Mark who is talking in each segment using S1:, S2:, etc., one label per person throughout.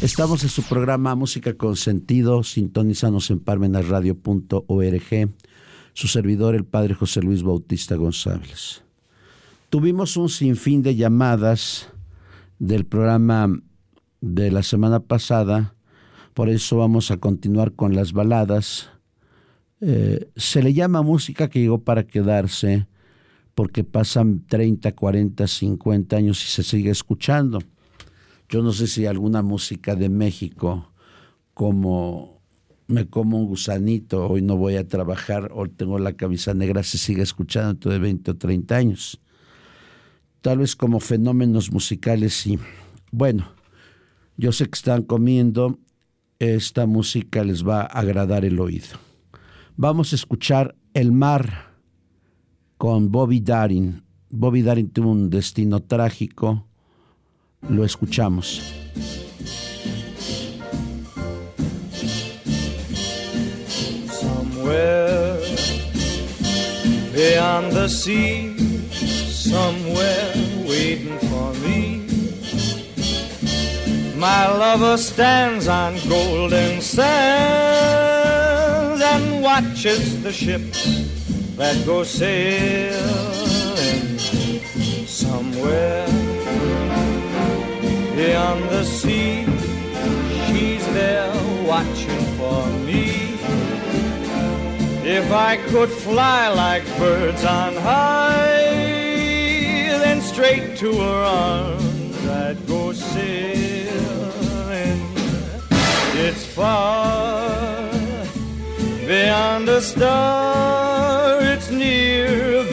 S1: Estamos en su programa Música con Sentido, sintonízanos en parmenasradio.org. Su servidor, el padre José Luis Bautista González. Tuvimos un sinfín de llamadas del programa de la semana pasada, por eso vamos a continuar con las baladas. Eh, se le llama música que llegó para quedarse porque pasan 30, 40, 50 años y se sigue escuchando. Yo no sé si alguna música de México, como me como un gusanito, hoy no voy a trabajar, hoy tengo la camisa negra, se sigue escuchando dentro de 20 o 30 años. Tal vez como fenómenos musicales, sí. Bueno, yo sé que están comiendo, esta música les va a agradar el oído. Vamos a escuchar El mar con Bobby Darin. Bobby Darin tuvo un destino trágico lo escuchamos.
S2: Somewhere beyond the sea, somewhere waiting for me. My lover stands on golden sands and watches the ships that go sailing somewhere beyond the sea. She's there watching for me. If I could fly like birds on high, then straight to her arms I'd go sailing. It's far beyond a star, it's near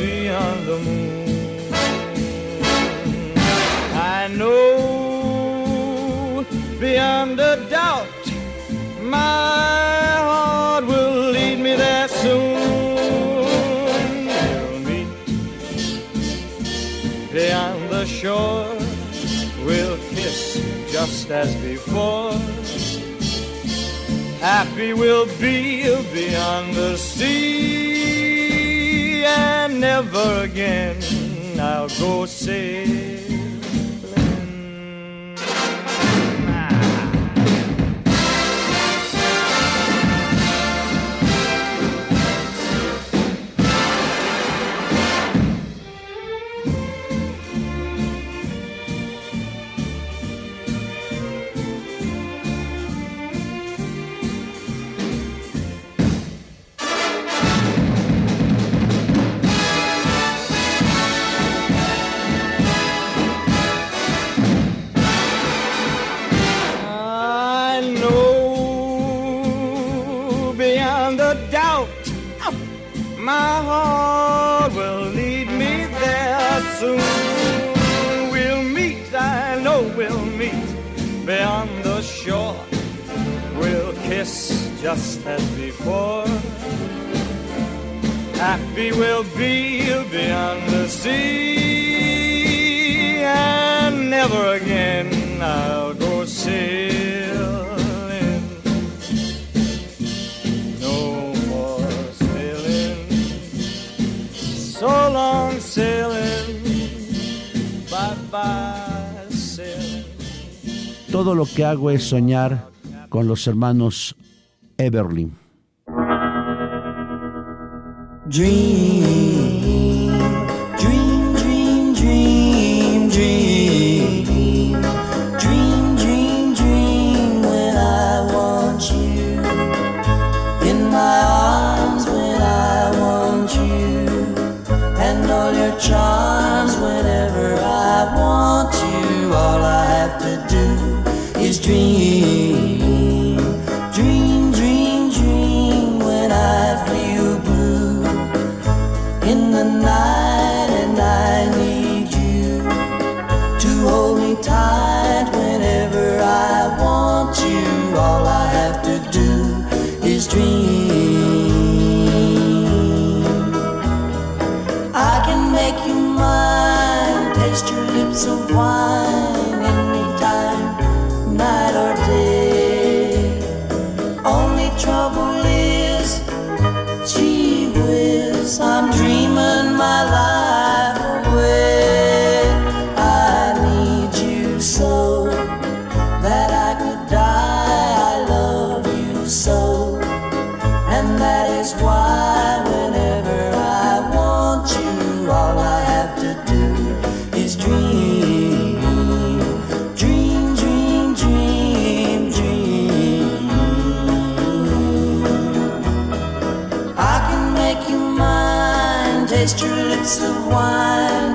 S2: beyond a doubt. My heart will lead me there soon. We'll meet beyond the shore. We'll kiss just as before. Happy we'll be beyond the sea, and never again I'll go sailing. As before. Happy we'll be beyond the sea, and never again I'll go. No more sailing. So long. Bye bye sailing.
S1: Todo lo que hago es soñar con los hermanos Eberlin.
S3: Dream. 他。moisture
S4: lips of wine.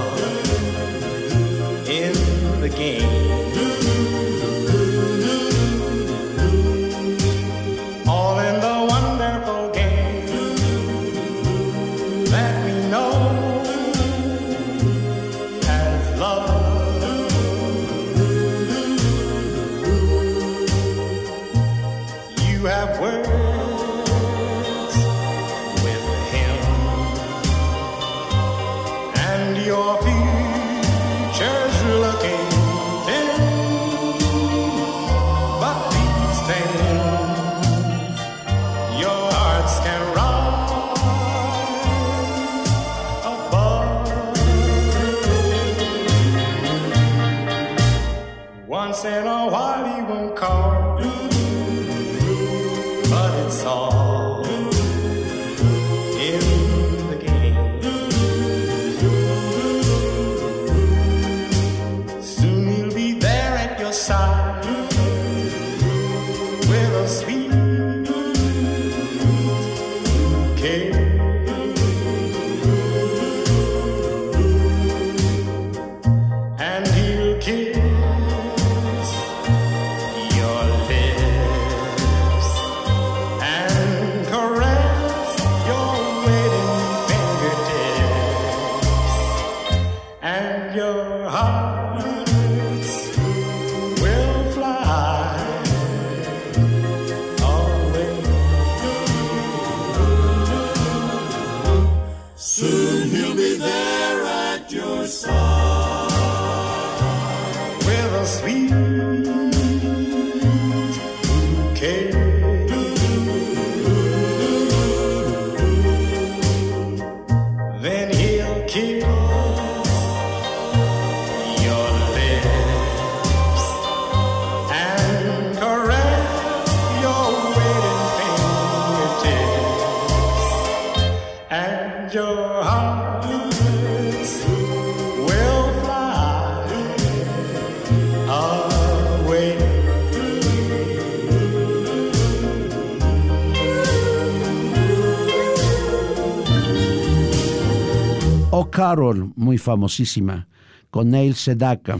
S5: Carol, muy famosísima, con Neil Sedaka.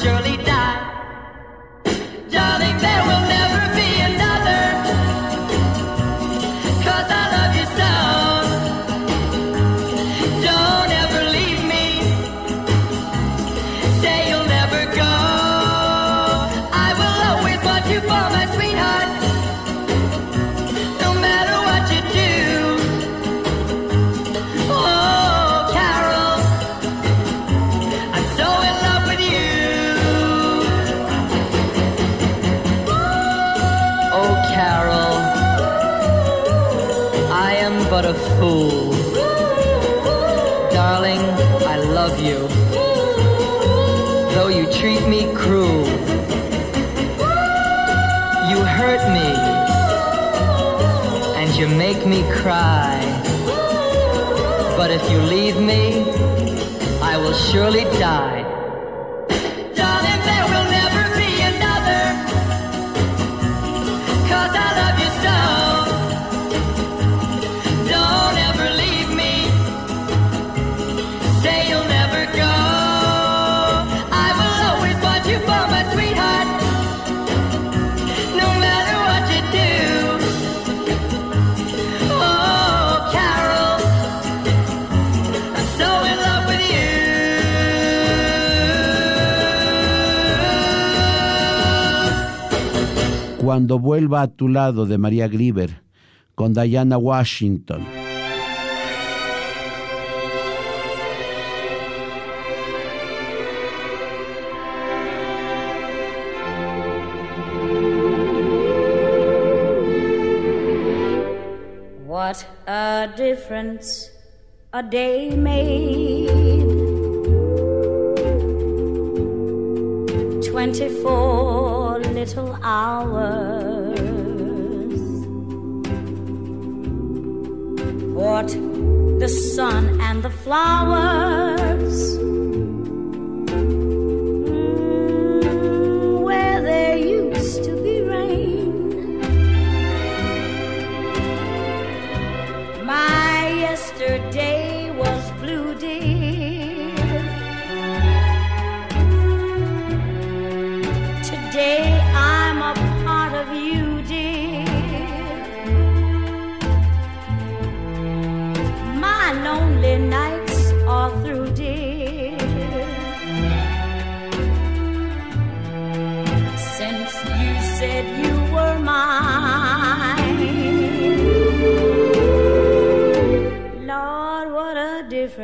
S6: surely and you make me cry. But if you leave me, I will surely die.
S5: Cuando vuelva a tu lado de María Grieber con Diana Washington.
S7: What a difference a day made. Twenty-four little hours. What the sun and the flowers. Mm, Where there used to be rain. My yesterday was blue, dear. Today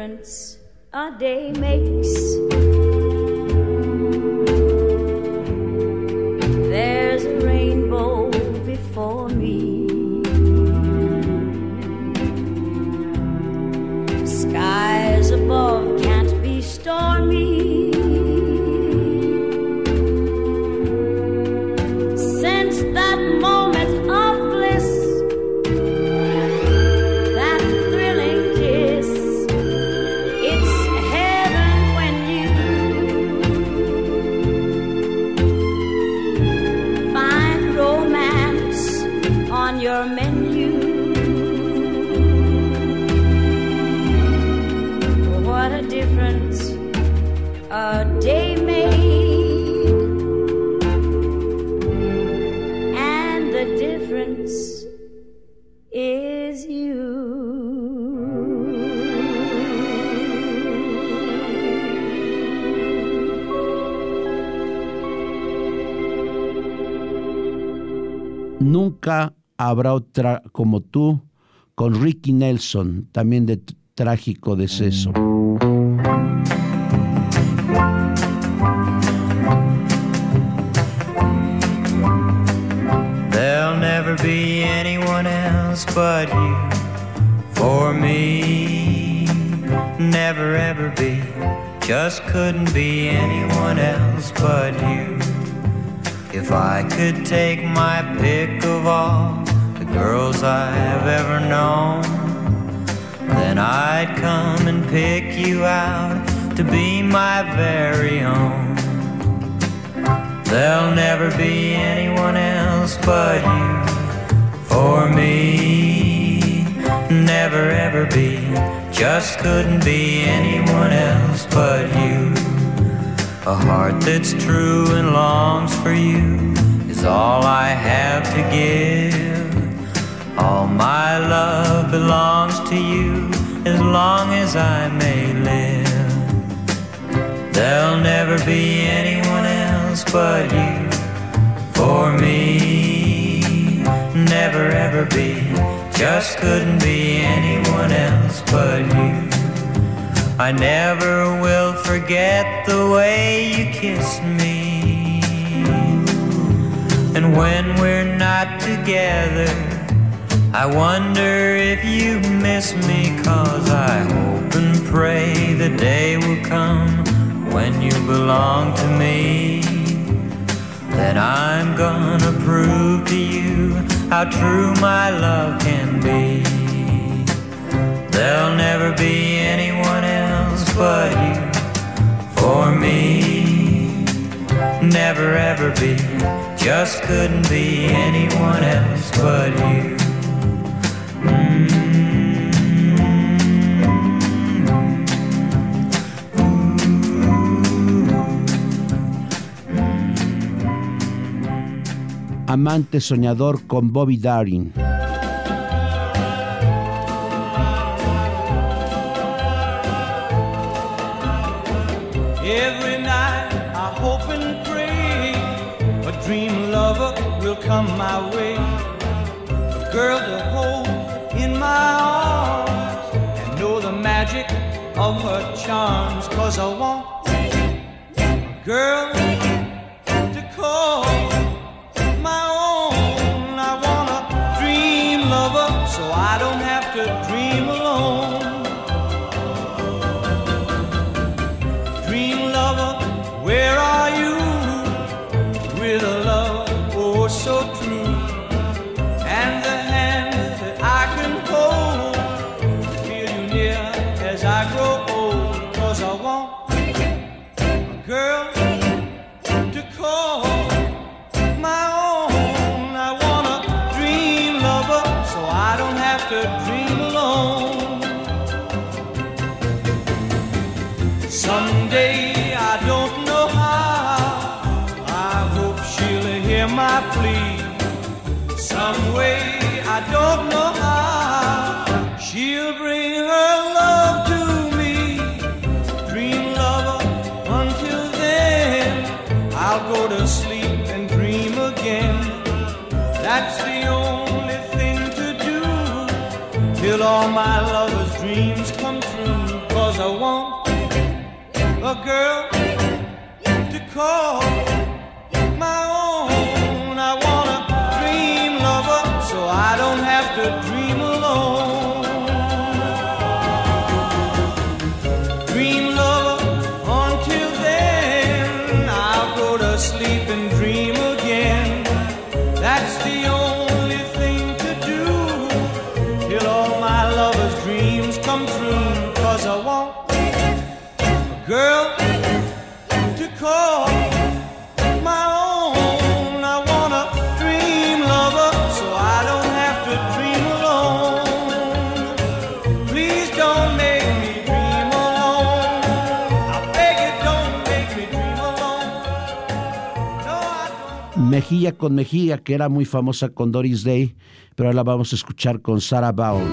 S7: difference a day makes.
S5: Nunca habrá otra como tú con Ricky Nelson, también de trágico deceso.
S8: There'll never be anyone else but you for me. Never ever be, just couldn't be anyone else but you. If I could take my pick of all the girls I've ever known, then I'd come and pick you out to be my very own. There'll never be anyone else but you for me. Never ever be, just couldn't be anyone else but you. A heart that's true and longs for you is all I have to give. All my love belongs to you as long as I may live. There'll never be anyone else but you for me. Never ever be, just couldn't be anyone else but you. I never will forget the way you kissed me. And when we're not together, I wonder if you miss me, cause I hope and pray the day will come when you belong to me. Then I'm gonna prove to you how true my love can be. There'll never be anyone but you for me. Never ever be, just couldn't be anyone else but you.
S5: Amante soñador con Bobby Darin.
S9: Lover will come my way. A girl to hold in my arms and know the magic of her charms. Cause I want a girl Someday I don't know how. I hope she'll hear my plea. Some way I don't know how. She'll bring her love to me. Dream lover, until then, I'll go to sleep and dream again. That's the only thing to do till all my lover's dreams come true. Cause I want a girl to call my own. I want a dream lover so I don't have to dream alone. Dream lover, until then, I'll go to sleep and dream
S5: Mejilla con Mejilla, que era muy famosa con Doris Day, pero ahora la vamos a escuchar con Sarah Vaughan.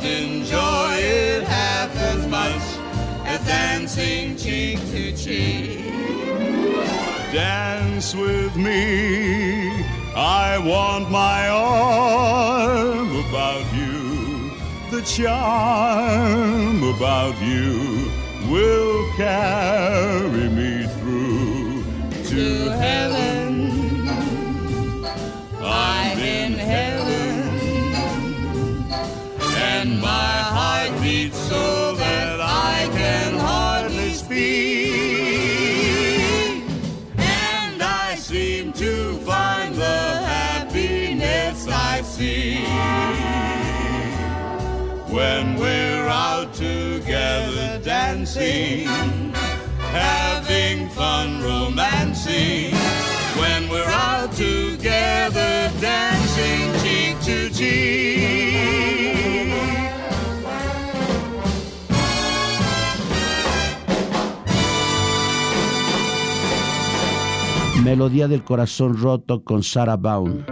S10: dancing cheek to cheek. Dance with me. I want my arm about you. The charm about you will carry dancing, having fun romancing. When we're all together dancing cheek to cheek.
S5: Melodía del corazón roto con Sarah Vaughan.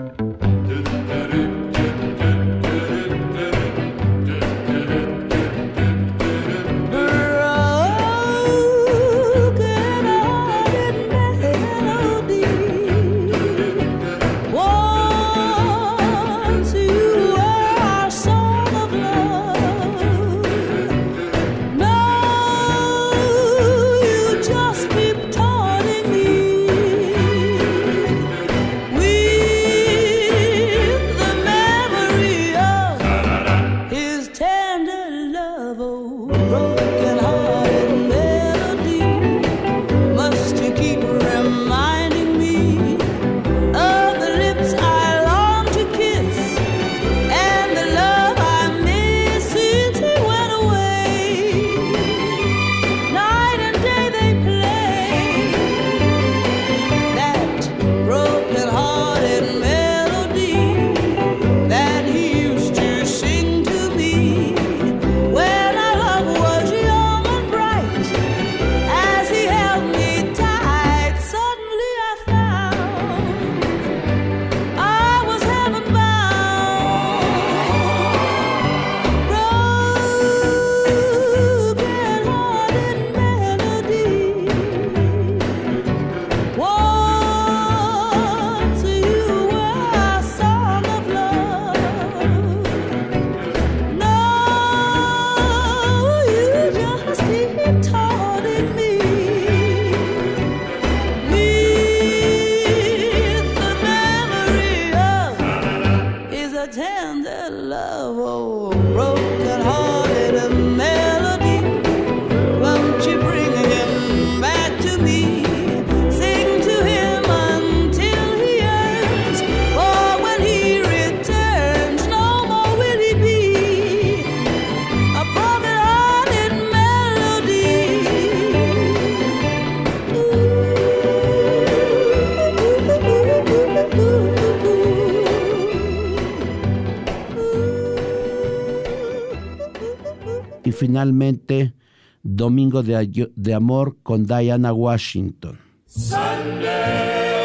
S5: Domingo de, de Amor con Diana Washington.
S7: Sunday,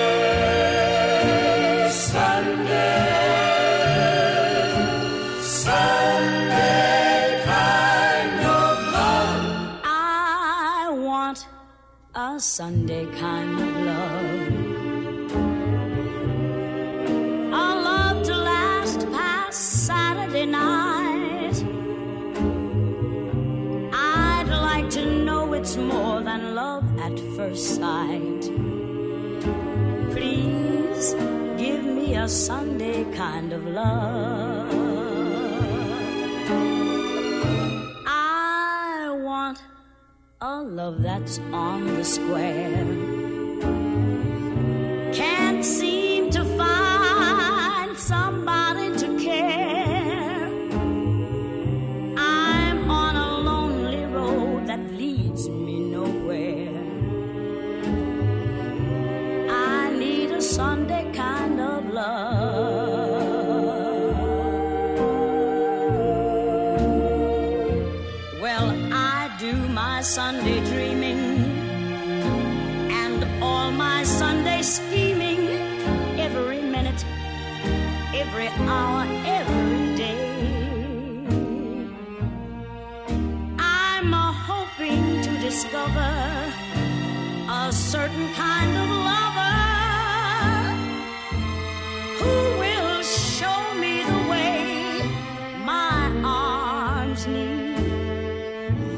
S7: Sunday, I want a Sunday kind. a Sunday kind of love. I want a love that's on the square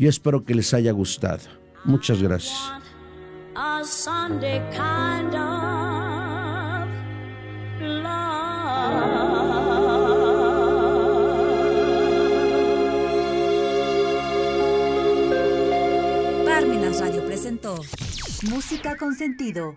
S7: Yo espero que les haya gustado. Muchas gracias.
S11: Parmenas Radio presentó Música con sentido